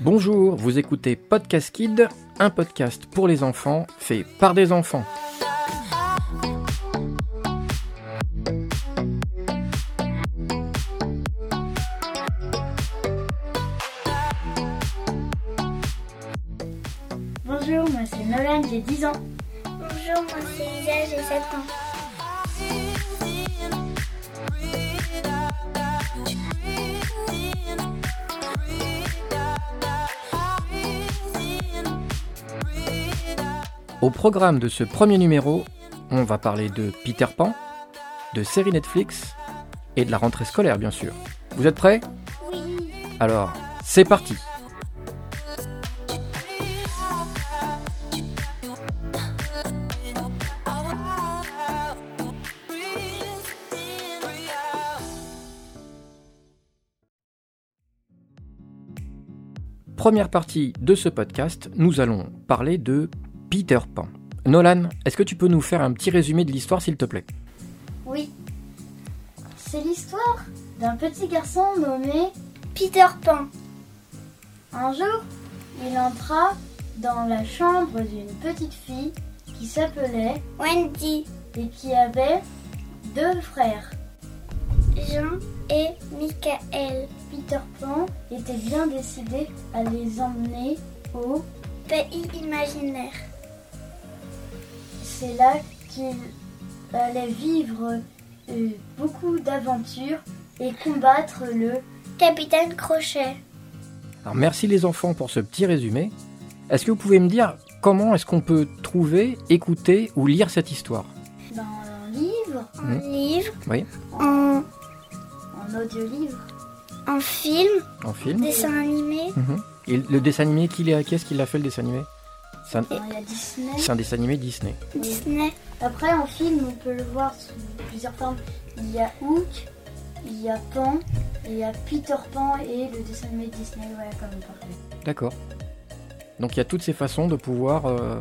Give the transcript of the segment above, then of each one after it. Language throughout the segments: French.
Bonjour, vous écoutez Podcast Kid, un podcast pour les enfants fait par des enfants. Bonjour, moi c'est Nolan, j'ai 10 ans. Bonjour, moi c'est Isa, j'ai 7 ans. Au programme de ce premier numéro, on va parler de Peter Pan, de séries Netflix et de la rentrée scolaire bien sûr. Vous êtes prêts? Oui. Alors, c'est parti Première partie de ce podcast, nous allons parler de Peter Pan. Nolan, est-ce que tu peux nous faire un petit résumé de l'histoire s'il te plaît? Oui. C'est l'histoire d'un petit garçon nommé Peter Pan. Un jour, il entra dans la chambre d'une petite fille qui s'appelait Wendy, et qui avait deux frères. Jean et Michael. Peter Pan était bien décidé à les emmener au... Pays imaginaire. C'est là qu'il allait vivre euh, beaucoup d'aventures et combattre le... Capitaine Crochet. Alors merci les enfants pour ce petit résumé. Est-ce que vous pouvez me dire comment est-ce qu'on peut trouver, écouter ou lire cette histoire? Dans un livre, En Mhm. livre, Oui, en, en audio-livre. En film, en film. dessin animé. Mhm. Et le dessin animé, qui l'a- qui est-ce qui l'a fait le dessin animé? C'est un, Il y a Disney. c'est un dessin animé Disney. Disney. Après, en film, on peut le voir sous plusieurs formes. Il y a Hook, il y a Pan, et il y a Peter Pan et le dessin animé Disney, voilà, comme on parlait. D'accord. Donc il y a toutes ces façons de pouvoir, euh,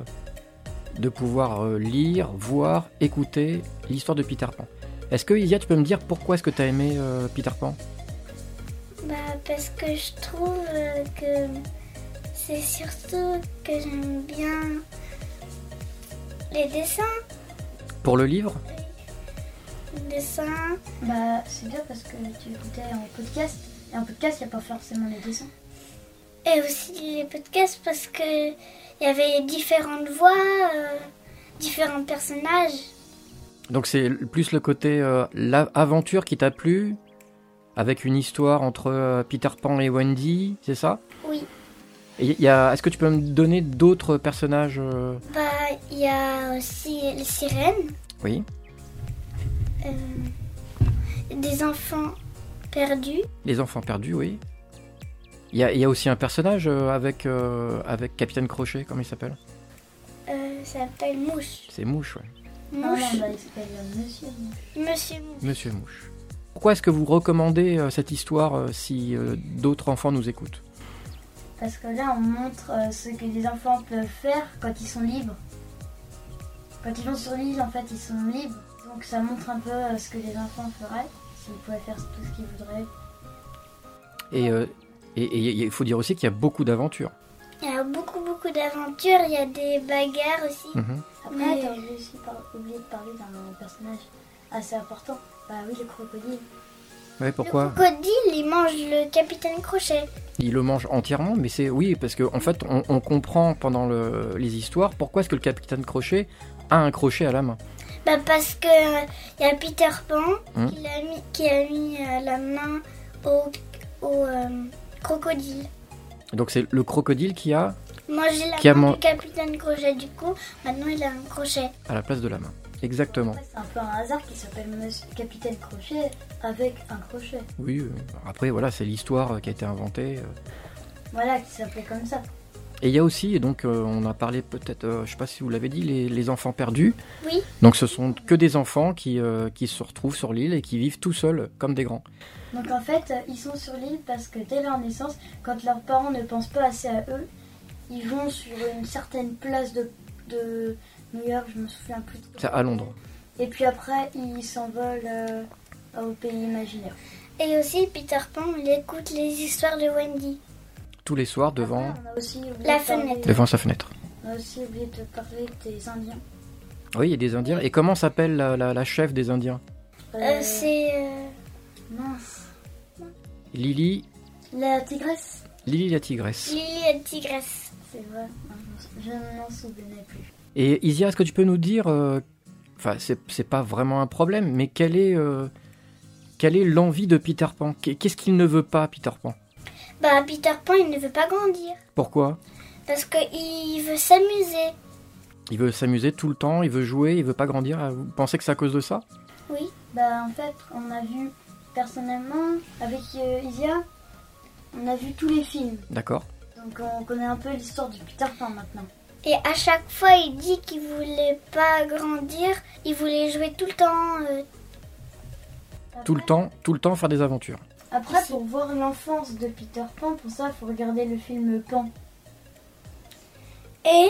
de pouvoir euh, lire, voir, écouter l'histoire de Peter Pan. Est-ce que Isia, tu peux me dire pourquoi est-ce que tu as aimé euh, Peter Pan? Bah, parce que je trouve euh, que c'est surtout que j'aime bien les dessins. Pour le livre Les dessins. Bah, c'est bien parce que tu écoutais en podcast, et en podcast, il n'y a pas forcément les dessins. Et aussi les podcasts parce que il y avait différentes voix, euh, différents personnages. Donc c'est plus le côté euh, l'aventure qui t'a plu, avec une histoire entre euh, Peter Pan et Wendy, c'est ça? Oui. Et il y a, Est-ce que tu peux me donner d'autres personnages euh, Bah, il y a aussi les sirènes, Oui. euh, des enfants perdus. Les enfants perdus, oui. Il y a, il y a aussi un personnage avec, euh, avec Capitaine Crochet, comment il s'appelle? Euh, ça s'appelle Mouche. C'est Mouche, ouais. Non, Mouche. non, bah, il s'appelle Monsieur. Monsieur Mouche. Monsieur Mouche. Pourquoi est-ce que vous recommandez euh, cette histoire euh, si euh, d'autres enfants nous écoutent? Parce que là, on montre euh, ce que les enfants peuvent faire quand ils sont libres. Quand ils vont sur l'île, en fait, ils sont libres. Donc ça montre un peu euh, ce que les enfants feraient s'ils pouvaient faire tout ce qu'ils voudraient. Et euh, et- et il faut dire aussi qu'il y a beaucoup d'aventures. Il y a beaucoup, beaucoup d'aventures. Il y a des bagarres aussi. Mhm. Après, Mais- oublié aussi par- oublié de parler d'un personnage assez important. Bah oui, le crocodile. Ouais, pourquoi Le crocodile, il mange le capitaine Crochet. Il le mange entièrement, mais c'est oui, parce qu'en en fait, on, on comprend pendant le- les histoires pourquoi est-ce que le capitaine Crochet a un crochet à la main. Bah parce que euh, il y a Peter Pan Hum. qui, a mis, qui a mis euh, la main au, au euh, crocodile. Donc c'est le crocodile qui a Manger la Qui a main man- du capitaine Crochet. Du coup, maintenant il a un crochet. à la place de la main. Exactement. C'est un peu un hasard qui s'appelle Capitaine Crochet avec un crochet. Oui. euh, après, voilà, c'est l'histoire qui a été inventée. euh. Voilà, qui s'appelait comme ça. Et il y a aussi, et donc euh, on a parlé peut-être, euh, je sais pas si vous l'avez dit, les, les enfants perdus. Oui. Donc ce sont que des enfants qui, euh, qui se retrouvent sur l'île et qui vivent tout seuls comme des grands. Donc en fait, ils sont sur l'île parce que dès leur naissance, quand leurs parents ne pensent pas assez à eux, ils vont sur une certaine place de, de New York, je me souviens plus. C'est à Londres. Et puis après, il s'envole euh, au pays imaginaire. Et aussi, Peter Pan, il écoute les histoires de Wendy. Tous les soirs devant, Après, on a aussi oublié La de parler- fenêtre. devant sa fenêtre. On a aussi oublié de parler des Indiens. Oui, il y a des Indiens. Et comment s'appelle la, la- la chef des Indiens? Euh, c'est. euh, Mince. Lily, La tigresse. Lily la tigresse. Lily la tigresse. C'est vrai. Je ne m'en souvenais plus. Et Isia, est-ce que tu peux nous dire, euh, enfin, c'est c'est pas vraiment un problème, mais quelle est, euh, quelle est l'envie de Peter Pan? Qu'est- Qu'est-ce qu'il ne veut pas, Peter Pan? Bah, Peter Pan, il ne veut pas grandir. Pourquoi? Parce qu'il veut s'amuser. Il veut s'amuser tout le temps, il veut jouer, il veut pas grandir. Vous pensez que c'est à cause de ça? Oui. Bah en fait, on a vu personnellement avec euh, Isia, on a vu tous les films. D'accord. Donc on connaît un peu l'histoire de Peter Pan maintenant. Et à chaque fois, il dit qu'il voulait pas grandir. Il voulait jouer tout le temps. euh, Tout le temps, tout le temps faire des aventures. Après, Ici. pour voir l'enfance de Peter Pan, pour ça, il faut regarder le film Pan. Et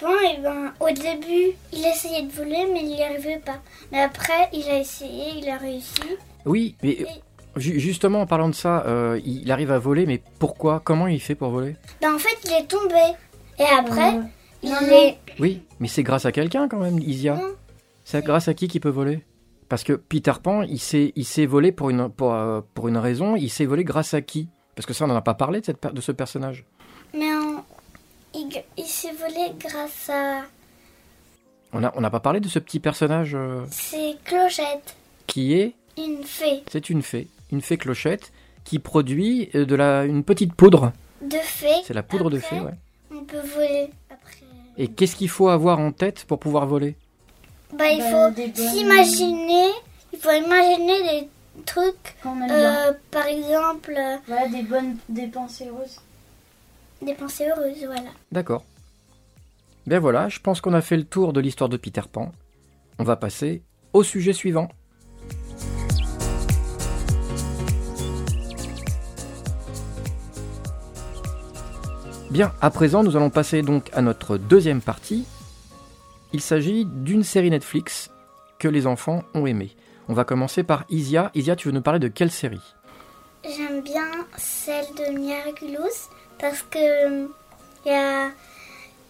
Pan, eh ben, au début, il essayait de voler, mais il n'y arrivait pas. Mais après, il a essayé, il a réussi. Oui, mais Et- justement en parlant de ça, euh, il arrive à voler, mais pourquoi? Comment il fait pour voler? Ben, en fait, il est tombé. Et après, Euh, il non, est. Oui, mais c'est grâce à quelqu'un quand même, Isia. Non. C'est grâce à qui qui peut voler? Parce que Peter Pan, il sait, il sait voler pour une, pour, euh, pour une raison. Il sait voler grâce à qui? Parce que ça, on n'en a pas parlé de, cette, de ce personnage. Mais en- il, il s'est volé grâce à. On n'a on n'a pas parlé de ce petit personnage euh, ses clochettes. qui est, Une fée. c'est une fée, une fée clochette qui produit de la, une petite poudre. De fée. C'est la poudre de fée, ouais. On peut voler. Après. Et qu'est-ce qu'il faut avoir en tête pour pouvoir voler Bah, il Bah, faut s'imaginer. Il faut imaginer des trucs. Euh, par exemple, euh, Voilà, des bonnes des pensées heureuses. des pensées heureuses, voilà. D'accord. Bien voilà, je pense qu'on a fait le tour de l'histoire de Peter Pan. On va passer au sujet suivant. Bien, à présent, nous allons passer donc à notre deuxième partie. Il s'agit d'une série Netflix que les enfants ont aimée. On va commencer par Isia. Isia, tu veux nous parler de quelle série? J'aime bien celle de Miraculous parce que il y a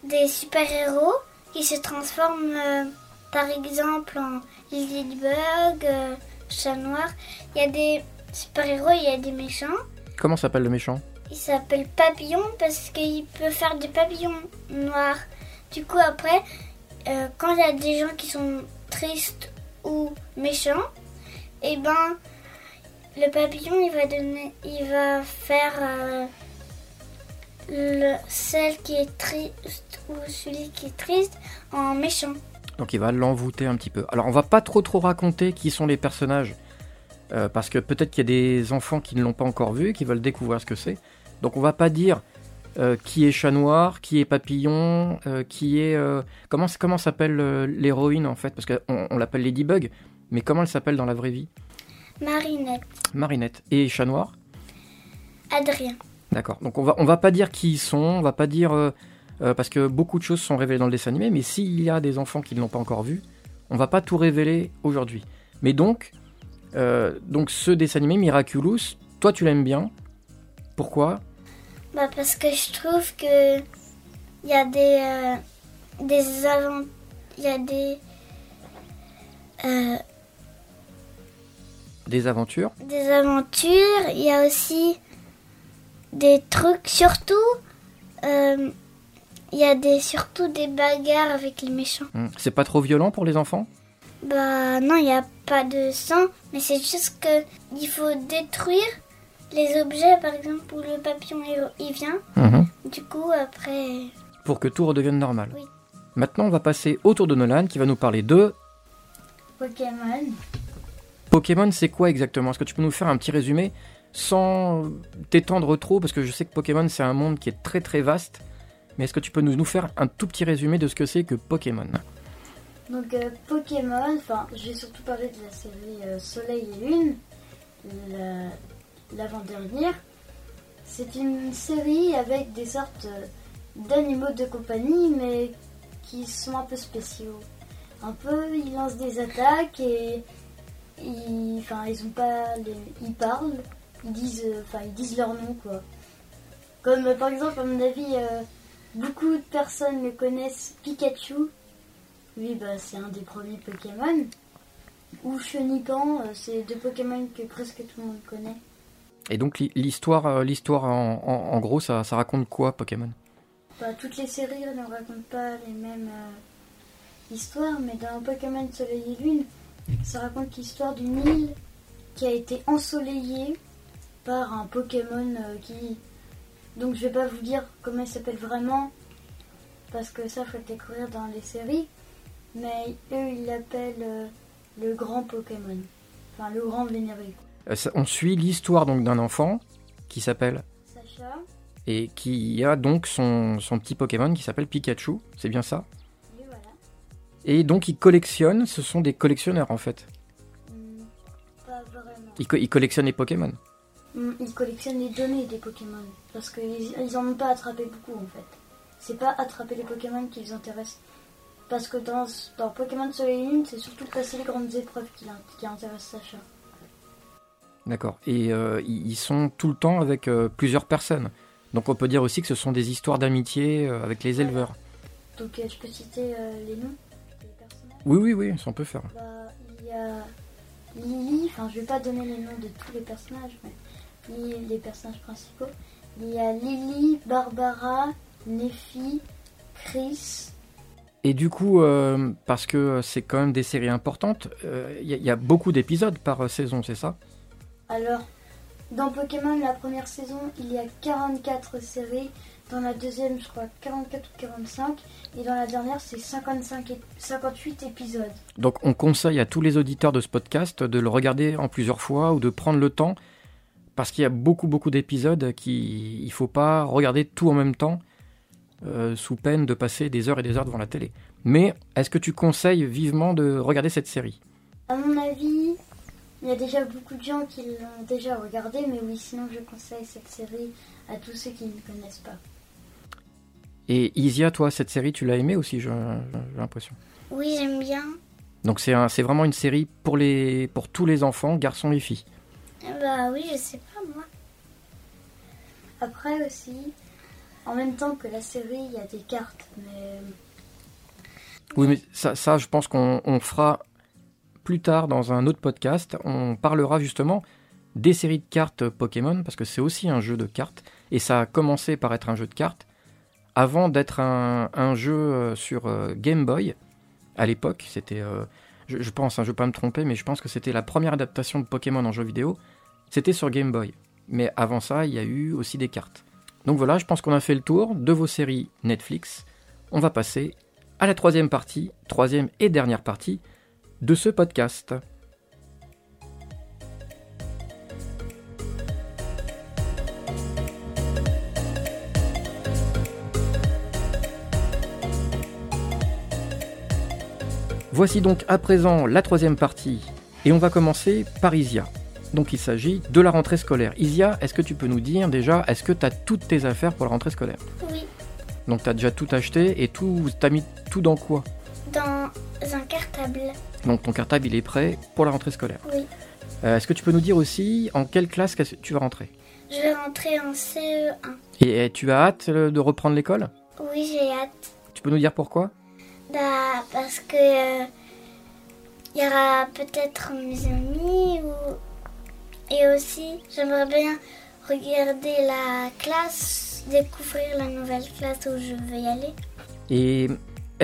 des super-héros qui se transforment euh, par exemple en Ladybug, euh, Chat Noir. Il y a des super-héros, il y a des méchants. Comment s'appelle le méchant? Il s'appelle Papillon parce qu'il peut faire des papillons noirs. Du coup après, euh, quand il y a des gens qui sont tristes ou méchants, et ben le papillon il va faire euh, le celle qui est triste ou celui qui est triste en méchant. Donc il va l'envoûter un petit peu. Alors on va pas trop trop raconter qui sont les personnages, euh, parce que peut-être qu'il y a des enfants qui ne l'ont pas encore vu, qui veulent découvrir ce que c'est. Donc on va pas dire euh, qui est chat noir, qui est papillon, euh, qui est... euh, comment comment s'appelle l'héroïne en fait? Parce qu'on on, l'appelle Ladybug, mais comment elle s'appelle dans la vraie vie? Marinette, Marinette. Et chat noir? Adrien. D'accord. Donc on va on va pas dire qui ils sont, on va pas dire parce que beaucoup de choses sont révélées dans le dessin animé, mais s'il y a des enfants qui ne l'ont pas encore vu, on va pas tout révéler aujourd'hui. Mais donc donc ce dessin animé Miraculous, toi tu l'aimes bien. Pourquoi? Bah parce que je trouve que il y a des euh, des avant il y a des euh, Des aventures. des aventures, il y a aussi des trucs surtout euh, il y a des surtout des bagarres avec les méchants. Hmm. C'est pas trop violent pour les enfants? Bah non, il n'y a pas de sang, mais c'est juste que il faut détruire les objets par exemple où le papillon il, vient. Du coup après Pour que tout redevienne normal. Oui. Maintenant on va passer au tour de Nolan qui va nous parler de Pokémon. Pokémon, c'est quoi exactement? Est-ce que tu peux nous faire un petit résumé sans t'étendre trop Parce que je sais que Pokémon, c'est un monde qui est très très vaste. Mais est-ce que tu peux nous, nous faire un tout petit résumé de ce que c'est que Pokémon? Donc euh, Pokémon, enfin je vais surtout parler de la série euh, Soleil et Lune, la- l'avant-dernière. C'est une série avec des sortes euh, d'animaux de compagnie, mais qui sont un peu spéciaux. Un peu, ils lancent des attaques et ils, enfin, ils ont pas, ils parlent, ils disent, euh, enfin, ils disent leur nom quoi. Comme euh, par exemple, à mon avis, beaucoup de personnes le connaissent Pikachu. Lui, bah, c'est un des premiers Pokémon. Ou Chenipan, c'est deux Pokémon que presque tout le monde connaît. Et donc l'hi- l'histoire, euh, l'histoire en, gros, ça, raconte quoi Pokémon? Bah, toutes les séries ne racontent pas les mêmes euh, histoires, mais dans Pokémon Soleil et Lune, ça raconte l'histoire d'une île qui a été ensoleillée par un Pokémon euh, qui. Donc je vais pas vous dire comment il s'appelle vraiment, parce que ça faut le découvrir dans les séries, mais eux ils l'appellent le grand Pokémon. Enfin, le grand vénéré. Euh, On suit l'histoire donc d'un enfant qui s'appelle Sacha, et qui a donc son, son petit Pokémon qui s'appelle Pikachu, c'est bien ça? Et voilà. Et donc il collectionne, ce sont des collectionneurs en fait. Hmm, pas vraiment. Ils, co- ils collectionnent les Pokémon. Mm, Ils collectionnent les données des Pokémon parce qu'ils ils en ont pas attrapé beaucoup en fait. C'est pas attraper les Pokémon qui les intéressent. Parce que dans, dans Pokémon Soleil et Lune, c'est surtout passer les grandes épreuves qui, qui intéressent Sacha. D'accord. Et euh, ils sont tout le temps avec euh, plusieurs personnes. Donc on peut dire aussi que ce sont des histoires d'amitié euh, avec les éleveurs. Donc je peux citer les noms des personnages? Oui, oui, oui, ça on peut faire. Bah, il y a Lily, enfin je vais pas donner les noms de tous les personnages, mais les, personnages principaux. Il y a Lily, Barbara, Nephi, Chris, Et du coup, euh, parce que c'est quand même des séries importantes, euh, il y, a- il y a beaucoup d'épisodes par saison, c'est ça? Alors, dans Pokémon, la première saison, il y a 44 séries. Dans la deuxième, je crois 44 ou 45. Et dans la dernière, c'est 55 et 58 épisodes. Donc on conseille à tous les auditeurs de ce podcast de le regarder en plusieurs fois ou de prendre le temps parce qu'il y a beaucoup beaucoup d'épisodes qui il faut pas regarder tout en même temps euh, sous peine de passer des heures et des heures devant la télé. Mais est-ce que tu conseilles vivement de regarder cette série? À mon avis, il y a déjà beaucoup de gens qui l'ont déjà regardé. Mais oui, sinon, je conseille cette série à tous ceux qui ne connaissent pas. Et Isia, toi, cette série, tu l'as aimée aussi, j'ai l'impression. Oui, j'aime bien. Donc c'est un- c'est vraiment une série pour les pour tous les enfants, garçons et filles. Bah oui, je sais pas moi. Après aussi, en même temps que la série, il y a des cartes. Mais Oui, mais ça, ça je pense qu'on on fera plus tard dans un autre podcast. On parlera justement des séries de cartes Pokémon, parce que c'est aussi un jeu de cartes, et ça a commencé par être un jeu de cartes, avant d'être un, jeu euh, sur euh, Game Boy. À l'époque, c'était, euh, je, je pense, hein, je ne veux pas me tromper, mais je pense que c'était la première adaptation de Pokémon en jeu vidéo. C'était sur Game Boy. Mais avant ça, il y a eu aussi des cartes. Donc voilà, je pense qu'on a fait le tour de vos séries Netflix. On va passer à la troisième partie, troisième et dernière partie de ce podcast. Voici donc à présent la troisième partie et on va commencer par Isia. Donc il s'agit de la rentrée scolaire. Isia, est-ce que tu peux nous dire déjà, est-ce que tu as toutes tes affaires pour la rentrée scolaire? Oui, Donc tu as déjà tout acheté et tout, t'as mis tout dans quoi? Dans cartable. Donc ton cartable il est prêt pour la rentrée scolaire. Oui. Euh, est-ce que tu peux nous dire aussi en quelle classe tu vas rentrer? Je vais rentrer en CE1. Et euh, tu as hâte euh, de reprendre l'école? Oui, j'ai hâte. Tu peux nous dire pourquoi? Bah, parce que euh, il y aura peut-être mes amis ou et aussi j'aimerais bien regarder la classe, découvrir la nouvelle classe où je vais y aller. Et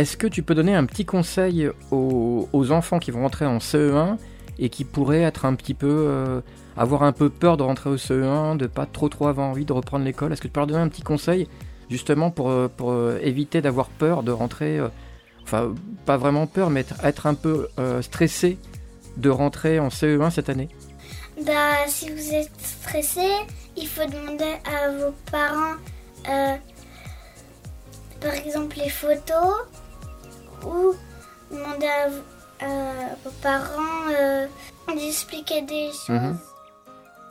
est-ce que tu peux donner un petit conseil aux, enfants qui vont rentrer en CE1 et qui pourraient être un petit peu euh, avoir un peu peur de rentrer au CE1, de pas trop trop avoir envie de reprendre l'école? Est-ce que tu peux leur donner un petit conseil justement pour, euh, euh, éviter d'avoir peur de rentrer, enfin pas vraiment peur, mais être, un peu stressé de rentrer en CE1 cette année? Bah, si vous êtes stressé, il faut demander à vos parents, par exemple, les photos ou demander à, à vos parents euh, d'expliquer des choses. Mhm.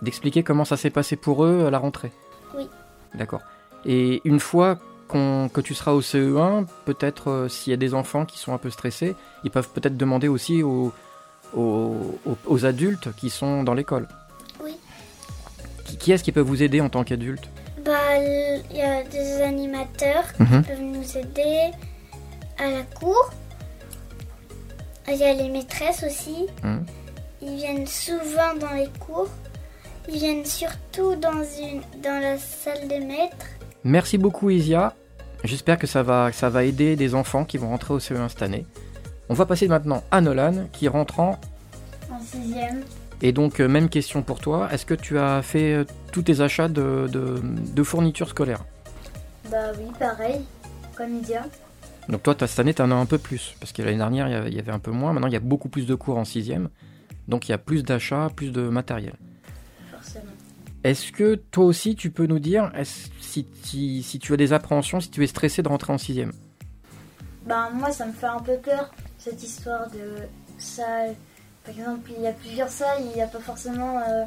D'expliquer comment ça s'est passé pour eux à la rentrée Oui. D'accord. Et une fois qu'on- que tu seras au CE1, peut-être euh, s'il y a des enfants qui sont un peu stressés, ils peuvent peut-être demander aussi aux, aux, aux- aux adultes qui sont dans l'école. Oui. Qui, qui est-ce qui peut vous aider en tant qu'adulte? Bah, il y a des animateurs Mhm. qui peuvent nous aider à la cour. Il y a les maîtresses aussi. Mhm. Ils viennent souvent dans les cours. Ils viennent surtout dans, une, dans la salle des maîtres. Merci beaucoup Isia. J'espère que ça va, ça va aider des enfants qui vont rentrer au CE1 cette année. On va passer maintenant à Nolan qui rentre en... En sixième. Et donc, euh, même question pour toi. Est-ce que tu as fait euh, tous tes achats de, de- de fournitures scolaires? Bah oui, pareil. Comme Idia. Donc toi, cette année, tu en as un peu plus. Parce que l'année dernière, il y avait- un peu moins. Maintenant, il y a beaucoup plus de cours en sixième. Donc, il y a plus d'achats, plus de matériel. Forcément. Est-ce que toi aussi, tu peux nous dire si, tu as des appréhensions, si tu es stressé de rentrer en sixième? Bah moi ça me fait un peu peur cette histoire de salle. Par exemple il y a plusieurs salles, il n'y a pas forcément... euh,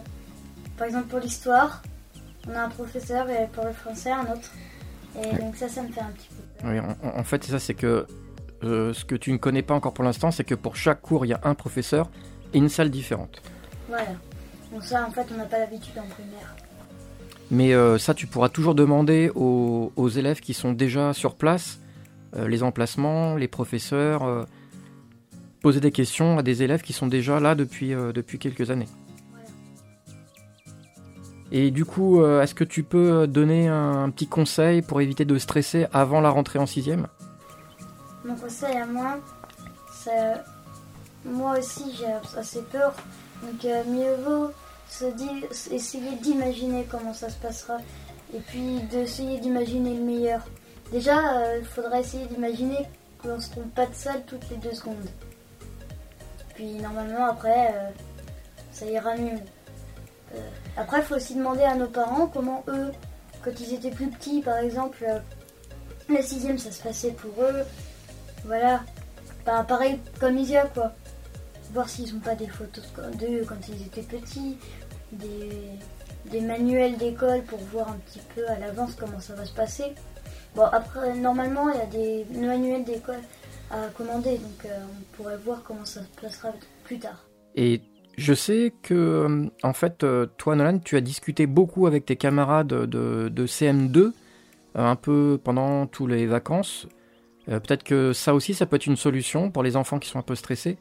par exemple pour l'histoire, on a un professeur et pour le français un autre. Et Ouais. donc ça ça me fait un petit peu peur. Oui, en, en fait, c'est ça, c'est que euh, ce que tu ne connais pas encore pour l'instant, c'est que pour chaque cours, il y a un professeur et une salle différente. Voilà. Donc ça en fait on n'a pas l'habitude en primaire. Mais euh, ça, tu pourras toujours demander aux, aux élèves qui sont déjà sur place, euh, les emplacements, les professeurs, poser des questions à des élèves qui sont déjà là depuis, depuis quelques années. Et du coup, euh, est-ce que tu peux donner un, petit conseil pour éviter de stresser avant la rentrée en sixième? Mon conseil à moi, c'est... Moi aussi j'ai assez peur. Donc euh, mieux vaut se dire, essayer d'imaginer comment ça se passera. Et puis d'essayer d'imaginer le meilleur. Déjà, il faudra essayer d'imaginer qu'on se trompe pas de salle toutes les deux secondes. Puis normalement après, euh, ça ira mieux. Euh, après, il faut aussi demander à nos parents comment eux, quand ils étaient plus petits par exemple, euh, la sixième ça se passait pour eux. Voilà. Bah, pareil comme Isia, quoi. Voir s'ils n'ont pas des photos de- d'eux quand ils étaient petits, des, des manuels d'école pour voir un petit peu à l'avance comment ça va se passer. Bon, après, normalement, il y a des manuels d'école à commander, donc euh, on pourrait voir comment ça se passera plus tard. Et je sais que, euh, en fait, euh, toi, Nolan, tu as discuté beaucoup avec tes camarades de, de CM2, euh, un peu pendant toutes les vacances. Peut-être que ça aussi, ça peut être une solution pour les enfants qui sont un peu stressés.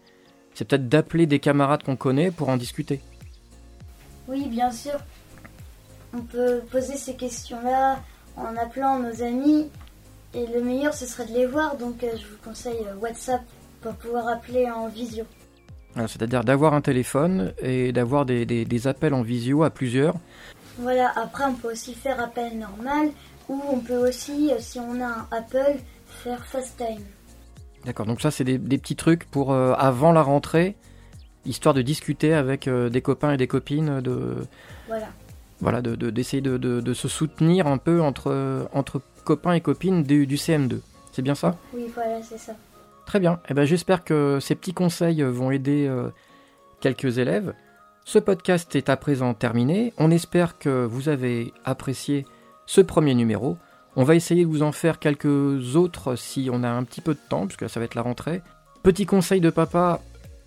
C'est peut-être d'appeler des camarades qu'on connaît pour en discuter. Oui, bien sûr. On peut poser ces questions-là en appelant nos amis. Et le meilleur, ce serait de les voir. Donc, je vous conseille WhatsApp pour pouvoir appeler en visio. Voilà, C'est-à-dire d'avoir un téléphone et d'avoir des, des- des appels en visio à plusieurs. Voilà, après, on peut aussi faire appel normal. Ou on peut aussi, euh, si on a un Apple, faire FaceTime. D'accord, donc ça, c'est des, des petits trucs pour euh, avant la rentrée, histoire de discuter avec euh, des copains et des copines, de Voilà. voilà, de- de- d'essayer de, de- de se soutenir un peu entre, entre copains et copines du, du CM2. C'est bien ça? Oui, voilà, c'est ça. Très bien. Eh ben, J'espère que ces petits conseils vont aider euh, quelques élèves. Ce podcast est à présent terminé. On espère que vous avez apprécié ce premier numéro. On va essayer de vous en faire quelques autres si on a un petit peu de temps, puisque ça va être la rentrée. Petit conseil de papa,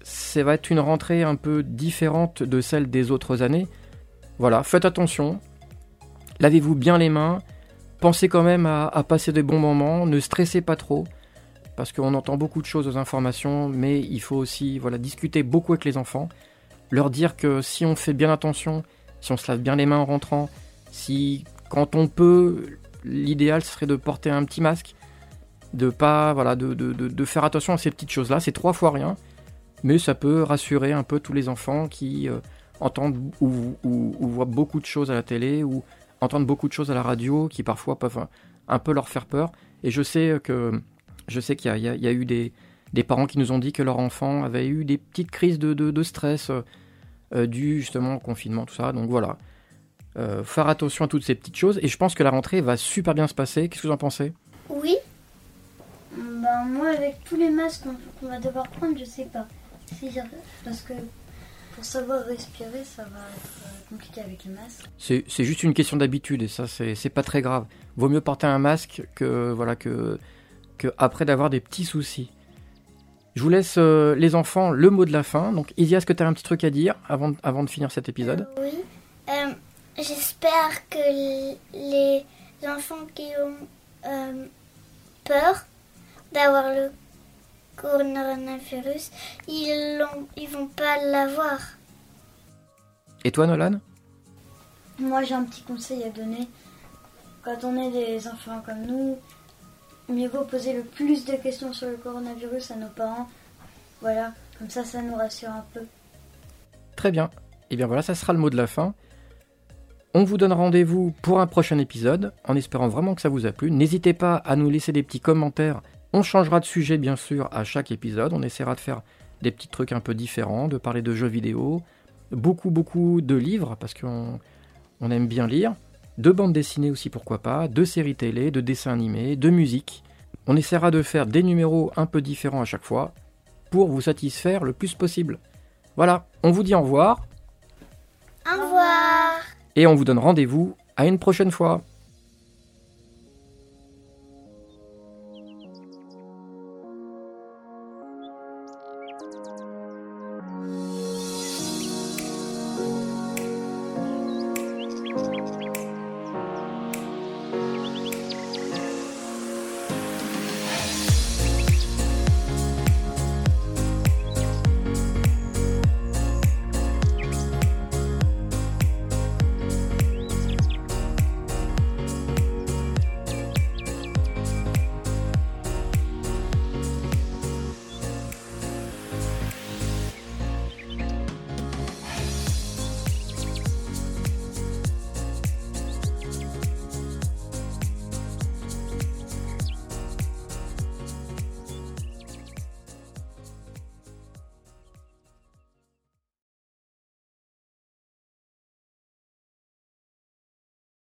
ça va être une rentrée un peu différente de celle des autres années. Voilà, faites attention. Lavez-vous bien les mains. Pensez quand même à, à passer de bons moments. Ne stressez pas trop parce qu'on entend beaucoup de choses aux informations, mais il faut aussi voilà, discuter beaucoup avec les enfants, leur dire que si on fait bien attention, si on se lave bien les mains en rentrant, si quand on peut, l'idéal serait de porter un petit masque, de pas voilà, de, de- de- faire attention à ces petites choses-là, c'est trois fois rien, mais ça peut rassurer un peu tous les enfants qui euh, entendent ou, voient beaucoup de choses à la télé ou entendent beaucoup de choses à la radio qui parfois peuvent un peu leur faire peur. Et je sais que je sais qu'il y a, y y eu des, des parents qui nous ont dit que leur enfant avait eu des petites crises de, de- de stress euh, euh, dues justement au confinement, tout ça. Donc voilà. Euh, faire attention à toutes ces petites choses. Et je pense que la rentrée va super bien se passer. Qu'est-ce que vous en pensez? Oui, Ben, moi, avec tous les masques qu'on va devoir prendre, je sais pas. Parce que Pour savoir respirer, ça va être euh, compliqué avec le masque. C'est juste une question d'habitude et ça, c'est pas très grave. Vaut mieux porter un masque que, voilà, que, que après d'avoir des petits soucis. Je vous laisse, euh, les enfants, le mot de la fin. Donc, Isia, est-ce que tu as un petit truc à dire avant, de- avant de finir cet épisode? Euh, oui. Euh, J'espère que l- les enfants qui ont euh, peur d'avoir le coronavirus, ils ils vont pas l'avoir. Et toi, Nolan? Moi, j'ai un petit conseil à donner. Quand on est des enfants comme nous, mieux vaut poser le plus de questions sur le coronavirus à nos parents. Voilà, comme ça, ça nous rassure un peu. Très bien. Et bien voilà, ça sera le mot de la fin. On vous donne rendez-vous pour un prochain épisode, en espérant vraiment que ça vous a plu. N'hésitez pas à nous laisser des petits commentaires. On changera de sujet, bien sûr, à chaque épisode. On essaiera de faire des petits trucs un peu différents, de parler de jeux vidéo, beaucoup, beaucoup de livres, parce qu'on on aime bien lire, de bandes dessinées aussi, pourquoi pas, de séries télé, de dessins animés, de musique. On essaiera de faire des numéros un peu différents à chaque fois, pour vous satisfaire le plus possible. Voilà, on vous dit au revoir. Au revoir. Et on vous donne rendez-vous à une prochaine fois.